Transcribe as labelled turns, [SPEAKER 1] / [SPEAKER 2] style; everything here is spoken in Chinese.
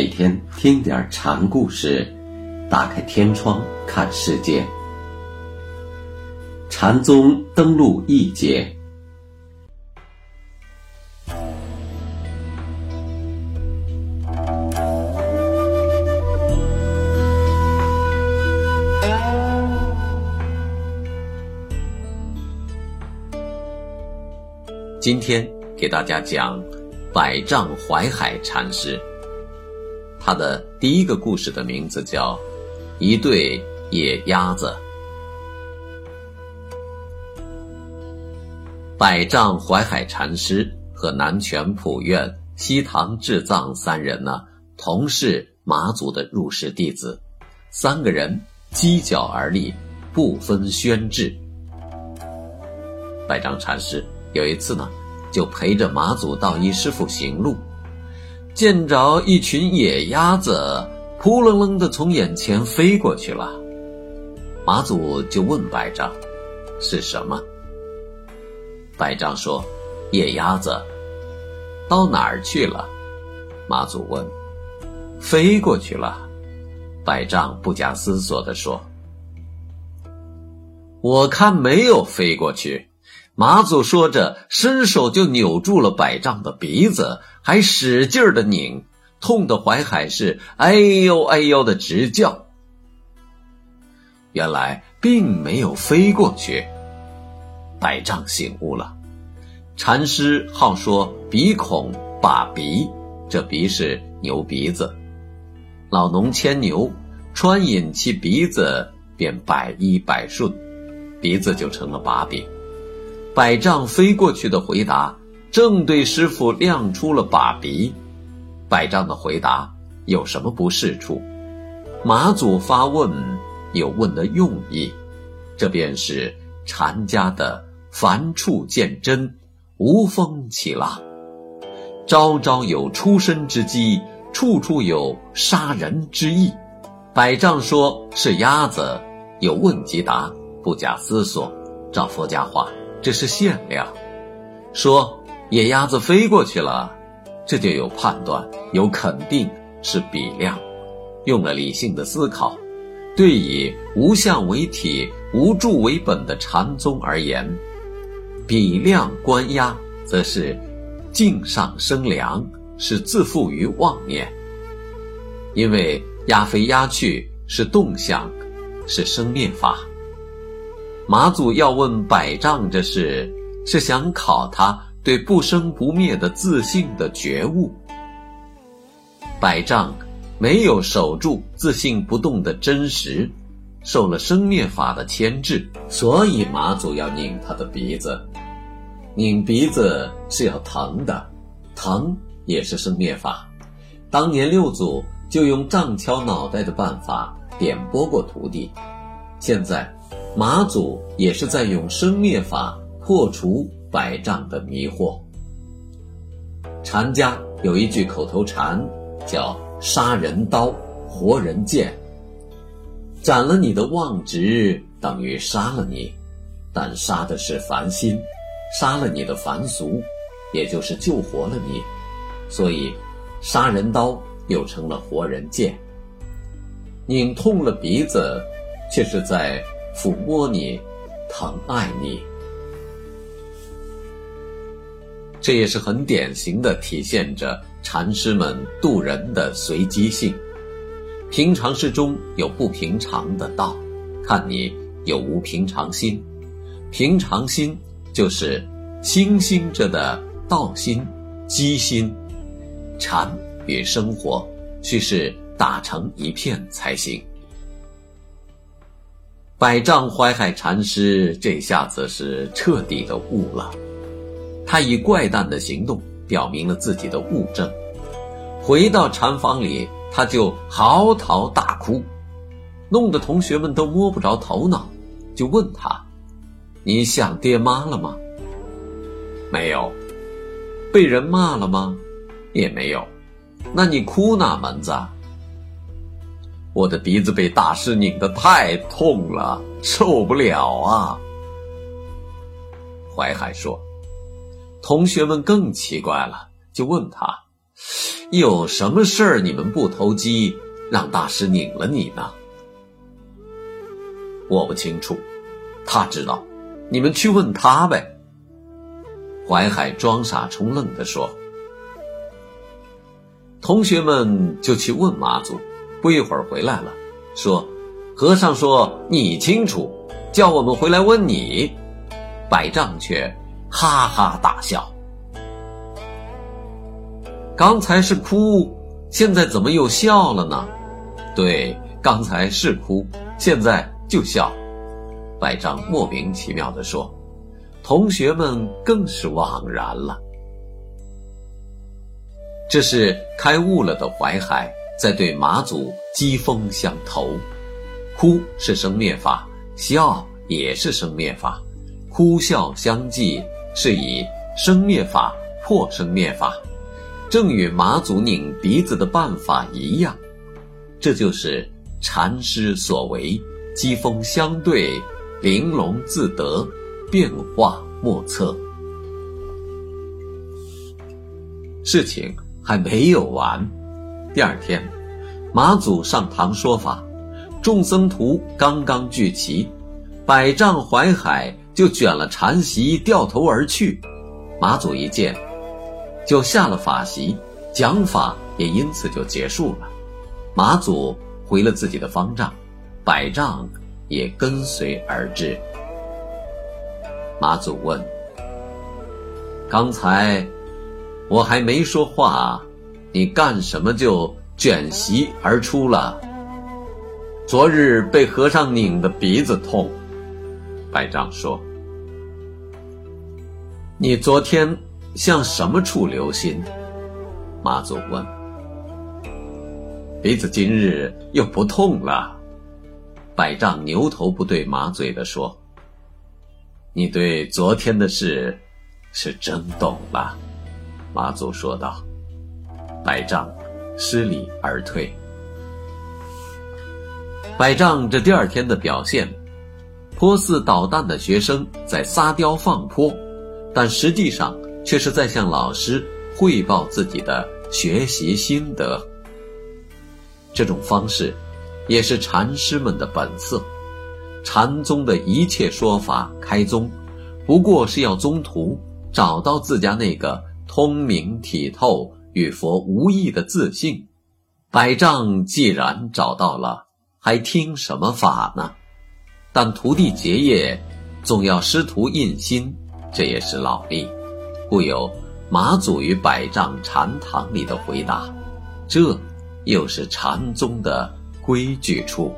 [SPEAKER 1] 每天听点禅故事，打开天窗看世界。禅宗登陆一节，
[SPEAKER 2] 今天给大家讲百丈怀海禅师。他的第一个故事的名字叫《一对野鸭子》。百丈怀海禅师和南泉普愿、西塘智藏三人呢，同是马祖的入室弟子，三个人犄角而立，不分轩轾。百丈禅师有一次呢，就陪着马祖道一师傅行路。见着一群野鸭子，扑棱棱的从眼前飞过去了。马祖就问百丈：“是什么？”百丈说：“野鸭子。”到哪儿去了？马祖问。“飞过去了。”百丈不假思索地说：“我看没有飞过去。”马祖说着，伸手就扭住了百丈的鼻子，还使劲儿的拧，痛得怀海是哎呦哎呦的直叫。原来并没有飞过去。百丈醒悟了，禅师好说鼻孔把鼻，这鼻是牛鼻子，老农牵牛，穿引其鼻子，便百依百顺，鼻子就成了把柄。百丈飞过去的回答，正对师傅亮出了把鼻。百丈的回答有什么不是处？马祖发问，有问的用意，这便是禅家的凡处见真，无风起浪，朝朝有出身之机，处处有杀人之意。百丈说是鸭子，有问即答，不假思索，照佛家话。这是限量，说野鸭子飞过去了，这就有判断，有肯定是比量，用了理性的思考。对以无相为体、无助为本的禅宗而言，比量观压，则是境上生凉，是自负于妄念。因为压飞压去是动向，是生灭法。马祖要问百丈这事，是想考他对不生不灭的自信的觉悟。百丈没有守住自信不动的真实，受了生灭法的牵制，所以马祖要拧他的鼻子。拧鼻子是要疼的，疼也是生灭法。当年六祖就用杖敲脑袋的办法点拨过徒弟，现在。马祖也是在用生灭法破除百丈的迷惑。禅家有一句口头禅，叫“杀人刀，活人剑”。斩了你的妄执，等于杀了你，但杀的是凡心，杀了你的凡俗，也就是救活了你。所以，杀人刀又成了活人剑。拧痛了鼻子，却是在。抚摸你，疼爱你，这也是很典型的体现着禅师们渡人的随机性。平常事中有不平常的道，看你有无平常心。平常心就是星星着的道心、机心。禅与生活须是打成一片才行。百丈怀海禅师这下子是彻底的悟了，他以怪诞的行动表明了自己的物证。回到禅房里，他就嚎啕大哭，弄得同学们都摸不着头脑，就问他：“你想爹妈了吗？”“没有。”“被人骂了吗？”“也没有。”“那你哭哪门子？”我的鼻子被大师拧得太痛了，受不了啊！怀海说：“同学们更奇怪了，就问他有什么事儿你们不投机，让大师拧了你呢？我不清楚，他知道，你们去问他呗。淮海装傻充愣地说。同学们就去问妈祖，不一会儿回来了，说：“和尚说你清楚，叫我们回来问你。”百丈却哈哈大笑。刚才是哭，现在怎么又笑了呢？对，刚才是哭，现在就笑。百丈莫名其妙地说，同学们更是惘然了。这是开悟了的淮海在对马祖讥讽相投，哭是生灭法，笑也是生灭法，哭笑相继是以生灭法破生灭法，正与马祖拧鼻子的办法一样，这就是禅师所为，机锋相对，玲珑自得，变化莫测。事情。还没有完。第二天，马祖上堂说法，众僧徒刚刚聚齐，百丈怀海就卷了禅席掉头而去。马祖一见，就下了法席，讲法也因此就结束了。马祖回了自己的方丈，百丈也跟随而至。马祖问：“刚才？”我还没说话，你干什么就卷席而出了？昨日被和尚拧的鼻子痛，百丈说：“你昨天向什么处留心？”马祖问：“鼻子今日又不痛了。”百丈牛头不对马嘴的说：“你对昨天的事是真懂了。”马祖说道：“百丈失礼而退。”百丈这第二天的表现，颇似捣蛋的学生在撒雕放泼，但实际上却是在向老师汇报自己的学习心得。这种方式，也是禅师们的本色。禅宗的一切说法开宗，不过是要宗徒找到自家那个。通明体透与佛无异的自信，百丈既然找到了，还听什么法呢？但徒弟结业，总要师徒印心，这也是老例，故有马祖于百丈禅堂里的回答，这又是禅宗的规矩处。